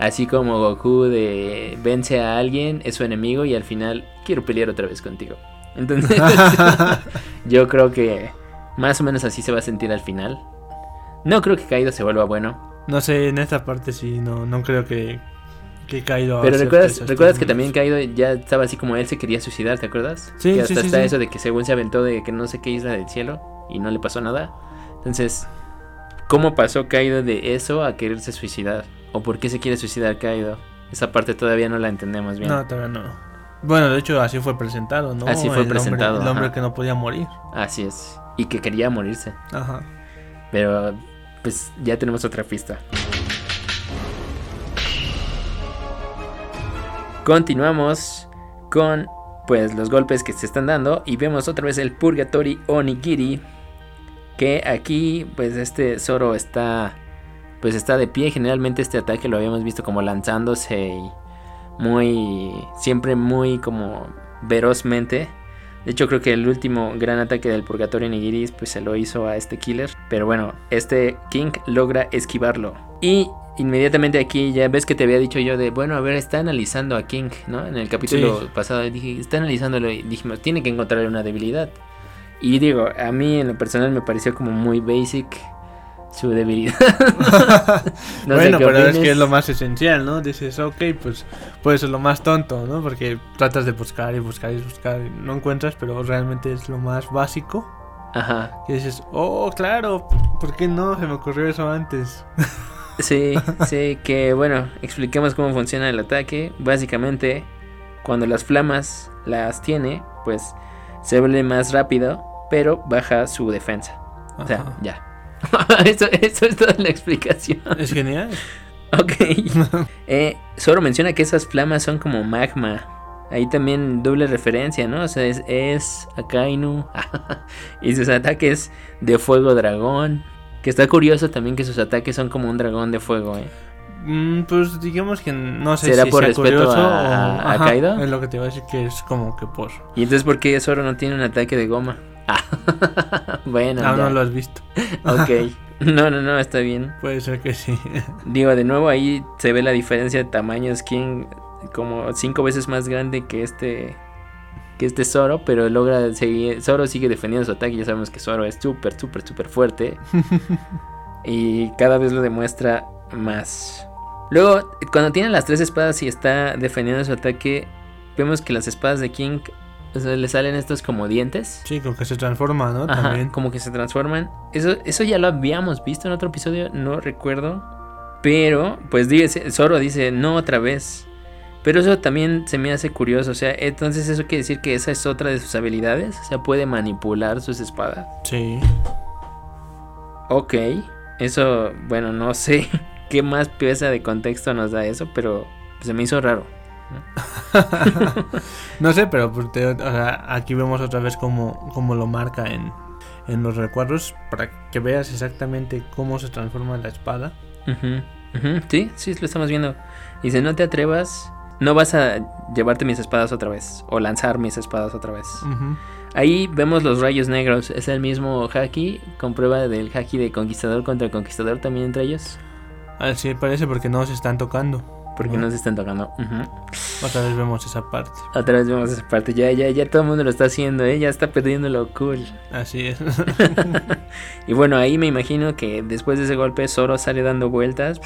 así como Goku de vence a alguien, es su enemigo y al final quiero pelear otra vez contigo. Entonces, yo creo que más o menos así se va a sentir al final. No creo que Kaido se vuelva bueno, No sé, en esta parte sí, no, no creo que, que Kaido... pero recuerdas, recuerdas que también Kaido ya estaba así como él se quería suicidar, ¿te acuerdas? Sí, que sí, hasta sí, está sí. eso de que según se aventó de que no sé qué isla del cielo y no le pasó nada. Entonces, ¿cómo pasó Kaido de eso a quererse suicidar? ¿O por qué se quiere suicidar Kaido? Esa parte todavía no la entendemos bien. No, todavía no. Bueno, de hecho así fue presentado, ¿no? Así fue El hombre- presentado, el hombre ajá. que no podía morir. Así es. Y que quería morirse. Ajá. Pero pues ya tenemos otra pista. Continuamos con pues los golpes que se están dando y vemos otra vez el Purgatory Onigiri que aquí pues este Zoro está pues está de pie, generalmente este ataque lo habíamos visto como lanzándose y muy siempre muy como ferozmente. De hecho, creo que el último gran ataque del Purgatorio Nigiris pues se lo hizo a este killer. Pero bueno, este King logra esquivarlo. Y inmediatamente aquí ya ves que te había dicho yo de, bueno, a ver, está analizando a King, ¿no? En el capítulo Sí. pasado dije, está analizándolo y dijimos, tiene que encontrarle una debilidad. Y digo, a mí en lo personal me pareció como muy basic su debilidad. No bueno, pero es que es lo más esencial, ¿no? Dices, ok, pues puede ser lo más tonto, ¿no? Porque tratas de buscar y buscar y buscar y no encuentras, pero realmente es lo más básico. Ajá. Que dices, oh, claro, ¿por qué no? Se me ocurrió eso antes. Sí, sí, que bueno, expliquemos cómo funciona el ataque. Básicamente, cuando las flamas las tiene, pues se vuelve más rápido, pero baja su defensa. O sea, ya. eso, eso es toda la explicación. Es genial. Ok. Eh, Zoro menciona que esas flamas son como magma. Ahí también doble referencia, ¿no? O sea, es, es Akainu. y sus ataques de fuego dragón. Que está curioso también que sus ataques son como un dragón de fuego, ¿eh? Mm, pues digamos que no sé ¿Será si por sea respeto curioso a- o... a Ajá, Kaido? Es lo que te iba a decir que es como que por... ¿Y entonces por qué Zoro no tiene un ataque de goma? Ah, bueno, Aún ya. no lo has visto. ok. No, no, no, está bien. Puede ser que sí. Digo, de nuevo ahí se ve la diferencia de tamaños. King como cinco veces más grande que este que este Zoro, pero logra seguir. Zoro sigue defendiendo su ataque. Ya sabemos que Zoro es súper, súper, súper fuerte. y cada vez lo demuestra más. Luego, cuando tiene las tres espadas y está defendiendo su ataque, vemos que las espadas de King o sea, le salen estos como dientes. Sí, como que se transforma, ¿no? Ajá, También. como que se transforman. Eso, eso ya lo habíamos visto en otro episodio, no recuerdo. Pero, pues dice, Zoro dice, no otra vez. Pero eso también se me hace curioso. O sea, entonces eso quiere decir que esa es otra de sus habilidades. O sea, puede manipular sus espadas. Sí. Ok. Eso, bueno, no sé qué más pieza de contexto nos da eso, pero se me hizo raro. No sé, pero pues, te- o sea, aquí vemos otra vez cómo, cómo lo marca en, en los recuadros para que veas exactamente cómo se transforma la espada. Sí, sí, lo estamos viendo. Dice, no te atrevas, no vas a llevarte mis espadas otra vez, o lanzar mis espadas otra vez. Ahí vemos los rayos negros, es el mismo haki, con prueba del haki de conquistador contra conquistador también entre ellos, Así parece porque no se están tocando. Porque no se están tocando. Ujú. Otra vez vemos esa parte. Otra vez vemos esa parte, ya, ya, ya todo el mundo lo está haciendo, ¿eh? ya está perdiendo lo cool. Así es. Y bueno, ahí me imagino que después de ese golpe Zoro sale dando vueltas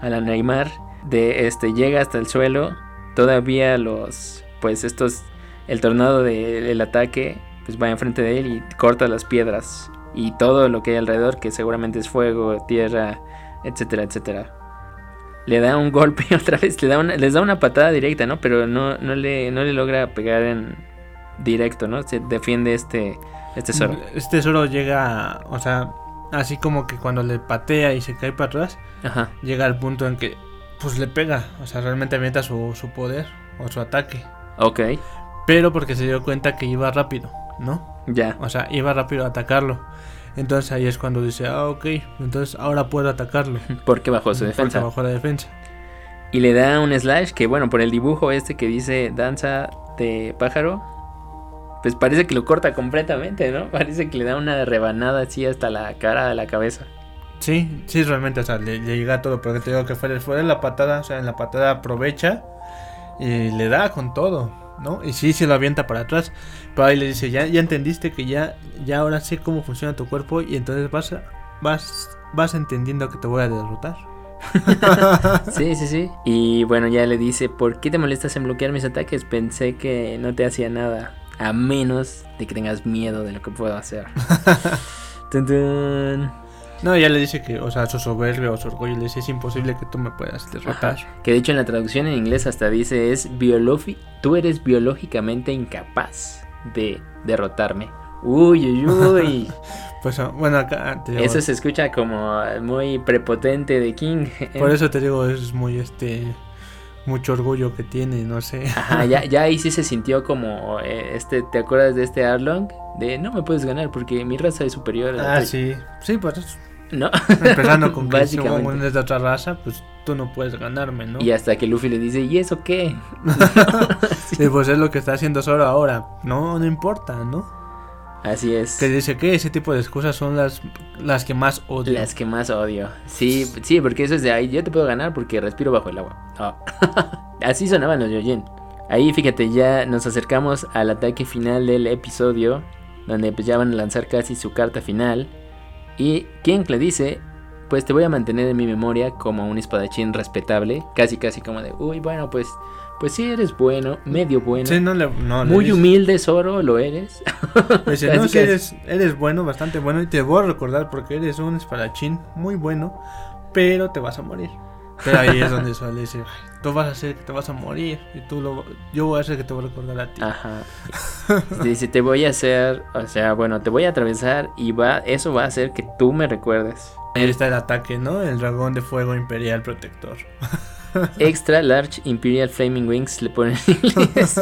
a la Neymar. De este llega hasta el suelo. Todavía los pues estos el tornado del ataque pues va enfrente de él y corta las piedras y todo lo que hay alrededor que seguramente es fuego, tierra, etcétera, etcétera. Le da un golpe otra vez, le da una, les da una patada directa, ¿no? Pero no, no, le, no le logra pegar en directo, ¿no? Se defiende este, este Zoro. Este Zoro llega, o sea, así como que cuando le patea y se cae para atrás, Ajá, llega al punto en que pues le pega, o sea, realmente avienta su, su poder o su ataque. ok, Pero porque se dio cuenta que iba rápido, ¿no? ya. O sea, iba rápido a atacarlo. Entonces ahí es cuando dice, ah, ok, entonces ahora puedo atacarlo. Porque bajó su Porque defensa. bajó la defensa. Y le da un slash que, bueno, por el dibujo este que dice danza de pájaro, pues parece que lo corta completamente, ¿no? Parece que le da una rebanada así hasta la cara de la cabeza. Sí, sí, realmente, o sea, le, le llega todo, porque te digo que fuera, fuera la patada, o sea, en la patada aprovecha y le da con todo, ¿no? Y sí, se lo avienta para atrás, pero ahí le dice, ya, ya entendiste que ya, ya ahora sé cómo funciona tu cuerpo y entonces vas, vas, vas entendiendo que te voy a derrotar. Sí, sí, sí. Y bueno, ya le dice, ¿por qué te molestas en bloquear mis ataques? Pensé que no te hacía nada. A menos de que tengas miedo de lo que puedo hacer. Tun, tun. No, ya le dice que, o sea, su soberbia o su orgullo le dice, es imposible que tú me puedas derrotar. Que de hecho en la traducción en inglés hasta dice es tú eres biológicamente incapaz de derrotarme. Uy, uy, uy. Pues ah, bueno, acá te digo, Eso se escucha como muy prepotente de King. por eso te digo, es muy este mucho orgullo que tiene, no sé. Ajá, ya, ya ahí sí se sintió como eh, este, ¿te acuerdas de este Arlong? De no me puedes ganar porque mi raza es superior a la Ah, tuya". sí. Sí, pues ¿No? empezando con que si uno es de otra raza, pues tú no puedes ganarme, ¿no? Y hasta que Luffy le dice, ¿y eso qué? Y pues es lo que está haciendo Zoro ahora. No, no importa, ¿no? Así es. Que dice que ese tipo de excusas son las, las que más odio. Las que más odio. Sí, sí, porque eso es de ahí. Yo te puedo ganar porque respiro bajo el agua. Ah. Así sonaban los Yojin. Ahí, fíjate, ya nos acercamos al ataque final del episodio. Donde pues ya van a lanzar casi su carta final. Y King le dice: Pues te voy a mantener en mi memoria como un espadachín respetable. Casi, casi como de: Uy, bueno, pues. Pues sí, eres bueno, medio bueno. Sí, no le, no, le Muy dice- humilde, Zoro, lo eres. Casi, no, casi. eres, eres bueno, bastante bueno. Y te voy a recordar porque eres un espadachín muy bueno. Pero te vas a morir. Pero ahí es donde Zoro le dice, "Ay, tú vas a hacer que te vas a morir. Y tú lo, yo voy a hacer que te voy a recordar a ti. Ajá. Dice, te voy a hacer, o sea, bueno, te voy a atravesar y va, eso va a hacer que tú me recuerdes. Ahí está el ataque, ¿no? El dragón de fuego imperial protector. Extra Large Imperial Flaming Wings le ponen en inglés.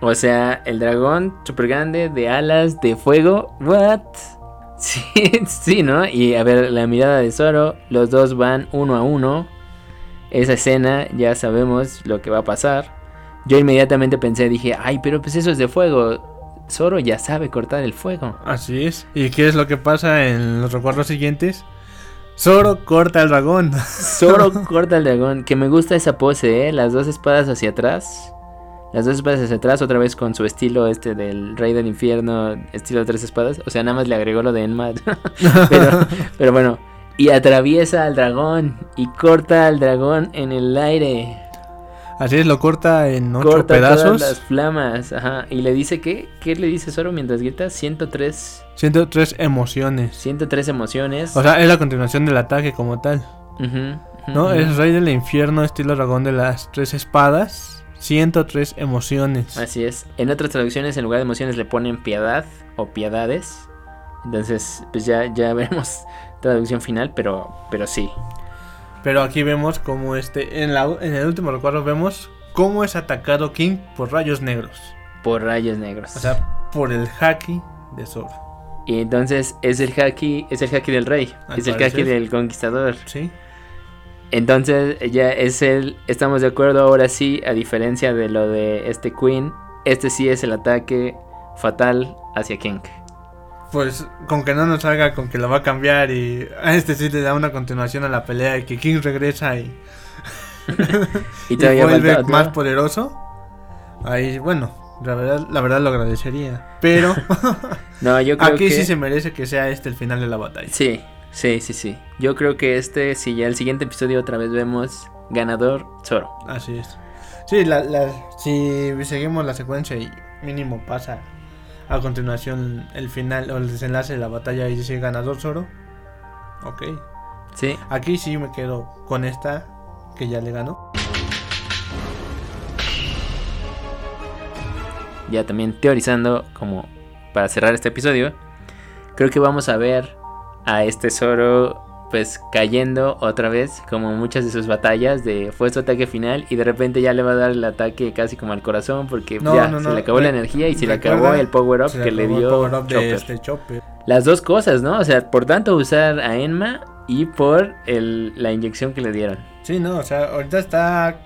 O sea, el dragón super grande de alas de fuego. What? Sí, sí, ¿no? Y a ver, la mirada de Zoro, los dos van uno a uno. Esa escena ya sabemos lo que va a pasar. Yo inmediatamente pensé, dije, ay, pero pues eso es de fuego. Zoro ya sabe cortar el fuego. Así es. ¿Y qué es lo que pasa en los recuerdos siguientes? Zoro corta el dragón. Zoro corta el dragón. Que me gusta esa pose, ¿eh? Las dos espadas hacia atrás. Las dos espadas hacia atrás, otra vez con su estilo este del Rey del Infierno, estilo de tres espadas. O sea, nada más le agregó lo de Enmad. pero, pero bueno. Y atraviesa al dragón. Y corta al dragón en el aire. Así es, lo corta en ocho corta pedazos. todas las flamas. Ajá. Y le dice que. ¿Qué le dice Zoro mientras grita? 103. 103 emociones. 103 emociones. O sea, es la continuación del ataque como tal. ¿No? Es Rey del Infierno, estilo dragón de las tres espadas. 103 emociones. Así es. En otras traducciones, en lugar de emociones, le ponen piedad o piedades. Entonces, pues ya, ya veremos traducción final, pero, pero sí. Pero aquí vemos como este. En, la, en el último recuerdo vemos cómo es atacado King por rayos negros. Por rayos negros. O sea, por el haki de Zoro. y entonces es el haki, es el haki del rey, Al es el haki del conquistador. ¿Sí? Entonces ya es el, estamos de acuerdo ahora sí, a diferencia de lo de este Queen, este sí es el ataque fatal hacia King. Pues con que no nos salga con que lo va a cambiar y a este sí le da una continuación a la pelea y que King regresa y, Y y vuelve más poderoso. Ahí, bueno, la verdad, la verdad lo agradecería. Pero No, yo creo aquí que sí se merece que sea este el final de la batalla. Sí, sí, sí, sí. Yo creo que este, si ya el siguiente episodio otra vez vemos ganador Zoro. Así es. Sí, la, la- si seguimos la secuencia y mínimo pasa a continuación el final o el desenlace de la batalla y dice ganador Zoro. Ok. Sí. Aquí sí me quedo con esta que ya le ganó. Ya también teorizando como para cerrar este episodio, creo que vamos a ver a este Zoro pues cayendo otra vez como muchas de sus batallas de fue su ataque final y de repente ya le va a dar el ataque casi como al corazón porque No, ya no, se le acabó la energía y se le acabó el power up que le el dio power up de Chopper. este Chopper. Las dos cosas, ¿no? O sea, por tanto usar a Enma y por el, la inyección que le dieron. Sí, no, o sea, ahorita está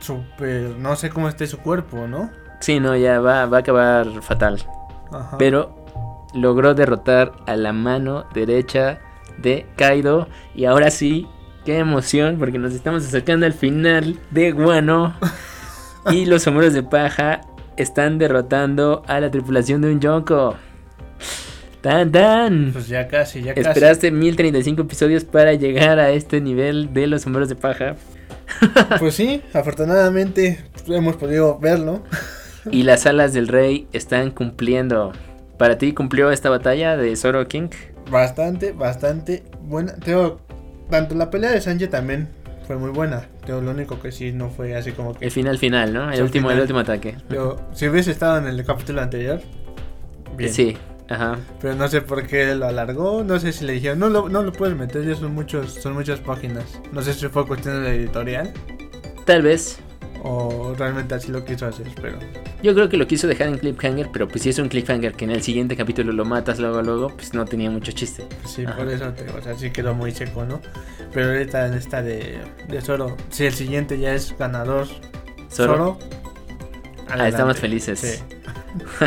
súper. No sé cómo esté su cuerpo, ¿no? Sí, no, ya va, va a acabar fatal. Ajá. Pero logró derrotar a la mano derecha de Kaido. Y ahora sí, qué emoción, porque nos estamos acercando al final de Guano. y los sombreros de paja están derrotando a la tripulación de un Yonko. Tan tan. Pues ya casi, ya casi. Esperaste 1035 episodios para llegar a este nivel de los sombreros de paja. Pues sí, afortunadamente hemos podido verlo. Y las alas del rey están cumpliendo. ¿Para ti cumplió esta batalla de Zoro King? Bastante, bastante buena. Teo, tanto la pelea de Sanji también fue muy buena. Teo, lo único que sí no fue así como que. El final final, ¿no? El último, el último ataque. Teo, si hubiese estado en el capítulo anterior, bien. Sí, ajá. Pero no sé por qué lo alargó, no sé si le dijeron, no lo, no lo puedes meter, ya son muchos, son muchas páginas. No sé si fue cuestión de la editorial Tal vez. O realmente así lo quiso hacer, pero Yo creo que lo quiso dejar en cliffhanger, pero pues si es un cliffhanger que en el siguiente capítulo lo matas luego luego, pues no tenía mucho chiste. pues sí, Ajá. por eso te o sea, sí quedó muy seco, ¿no? Pero ahorita en esta de, de Zoro, si el siguiente ya es ganador Zoro. Zoro, Ah, estamos felices. Sí.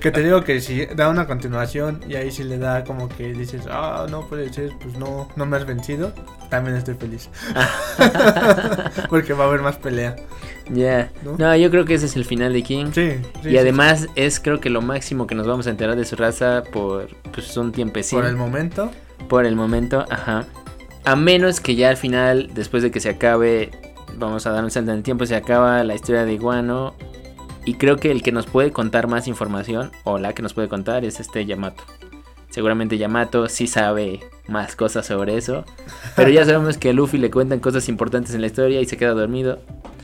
que te digo que si da una continuación y ahí sí le da como que dices, ah, no puede ser, pues no, no me has vencido, también estoy feliz. Porque va a haber más pelea. Ya. ¿No? ¿No? yo creo que ese es el final de King. Sí, sí, y sí, además es creo que lo máximo que nos vamos a enterar de su raza por pues un tiempecito. por el momento, Por el momento, ajá. A menos que ya al final, después de que se acabe, vamos a dar un salto en el tiempo, se acaba la historia de Iguano. Y creo que el que nos puede contar más información, o la que nos puede contar, es este Yamato. Seguramente Yamato sí sabe más cosas sobre eso. Pero ya sabemos que a Luffy le cuentan cosas importantes en la historia y se queda dormido.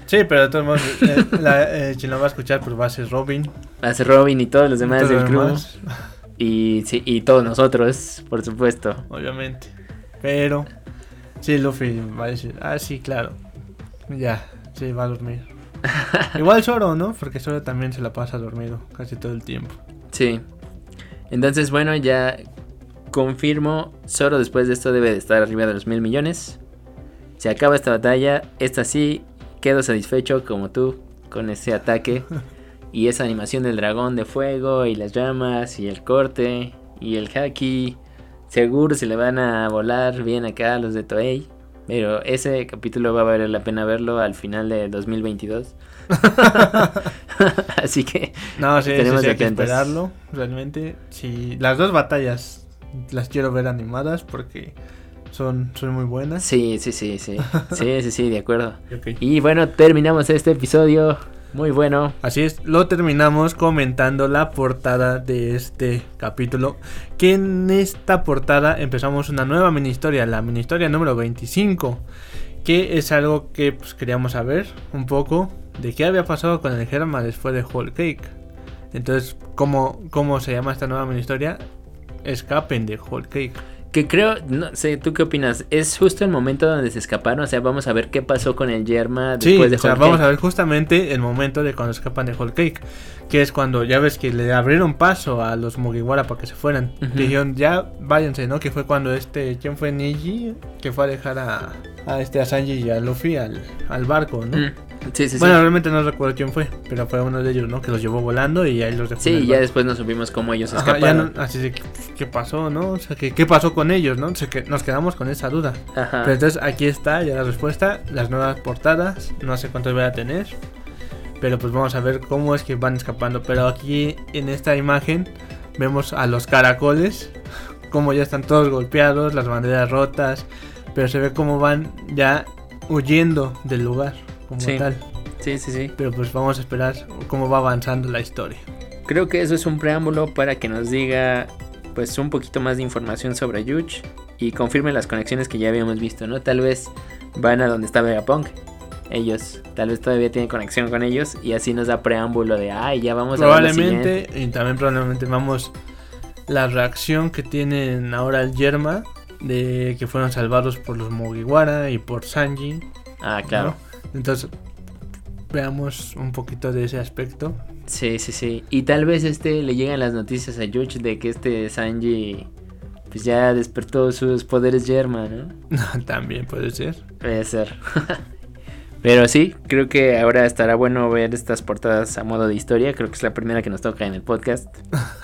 sí, pero de todos modos, eh, la, eh, quien lo va a escuchar, pues va a ser Robin. Hace Robin y todos los demás del lo crew. demás, Y, sí, y todos nosotros, por supuesto. obviamente. Pero, sí, Luffy va a decir, ah, sí, claro. Ya, sí, va a dormir. Igual Zoro, ¿no? Porque Zoro también se la pasa dormido casi todo el tiempo. Sí. Entonces, bueno, ya confirmo. Zoro después de esto debe de estar arriba de los mil millones. Se acaba esta batalla. Esta sí, quedo satisfecho como tú con ese ataque. Y esa animación del dragón de fuego y las llamas y el corte y el haki. Seguro se le van a volar bien acá a los de Toei. Pero ese capítulo va a valer la pena verlo al final de 2022. Así que No, sí, sí, Estaremos sí, hay que esperarlo. Realmente, sí, las dos batallas las quiero ver animadas porque son, son muy buenas. Sí, sí, sí, sí. Sí, sí, sí, de acuerdo. Y bueno, terminamos este episodio. Muy bueno. Así es, lo terminamos comentando la portada de este capítulo. Que en esta portada empezamos una nueva mini historia, la mini historia número 25. Que es algo que pues, queríamos saber un poco de qué había pasado con el Germa después de Whole Cake. Entonces, ¿cómo, ¿cómo se llama esta nueva mini historia? Escapen de Whole Cake. Que creo, no sé, ¿tú qué opinas? ¿Es justo el momento donde se escaparon? O sea, vamos a ver qué pasó con el Yerma Sí, después de o sea, Whole vamos a ver justamente el momento de cuando escapan de Whole Cake. Que es cuando ya ves que le abrieron paso a los Mugiwara para que se fueran. Ujú. Dijeron, ya váyanse, ¿no? Que fue cuando este, ¿quién fue Niji? Que fue a dejar a, a este, a Sanji y a Luffy al, al barco, ¿no? Mm, Sí, sí, bueno, sí. realmente no recuerdo quién fue, pero fue uno de ellos, ¿no? Que los llevó volando y ahí los dejó. Sí, el ya después nos supimos cómo ellos Ajá, escaparon. no- así que, pues, ¿qué pasó, no? O sea, ¿qué, qué pasó con ellos, no? O sea, que nos quedamos con esa duda. Ajá. Pero entonces aquí está ya la respuesta, las nuevas portadas, no sé cuántas voy a tener, pero pues vamos a ver cómo es que van escapando. Pero aquí en esta imagen vemos a los caracoles, como ya están todos golpeados, las banderas rotas, pero se ve cómo van ya huyendo del lugar como Sí. tal. Sí, sí, sí. Pero pues vamos a esperar cómo va avanzando la historia. Creo que eso es un preámbulo para que nos diga pues un poquito más de información sobre Yuch y confirmen las conexiones que ya habíamos visto, ¿no? Tal vez van a donde está Vegapunk. Ellos, tal vez todavía tienen conexión con ellos y así nos da preámbulo de, ay, ya vamos a ver Probablemente, y también probablemente vamos la reacción que tienen ahora el Yerma de que fueron salvados por los Mugiwara y por Sanji. Ah, claro. Entonces, veamos un poquito de ese aspecto. Sí, sí, sí. Y tal vez este le lleguen las noticias a Yuch de que este Sanji pues ya despertó sus poderes Yerma, ¿no? También puede ser. Puede ser. Pero sí, creo que ahora estará bueno ver estas portadas a modo de historia. Creo que es la primera que nos toca en el podcast.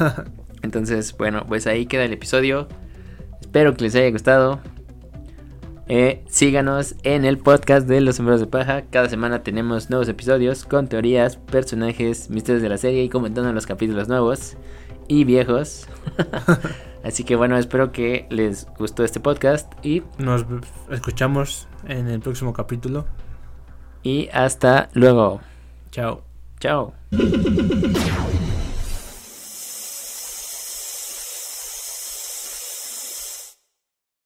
Entonces, bueno, pues ahí queda el episodio. Espero que les haya gustado. Eh, síganos en el podcast de Los Sombreros de Paja. Cada semana tenemos nuevos episodios con teorías, personajes, misterios de la serie y comentando los capítulos nuevos y viejos. Así que bueno, espero que les gustó este podcast y nos escuchamos en el próximo capítulo. Y hasta luego. Chao. Chao.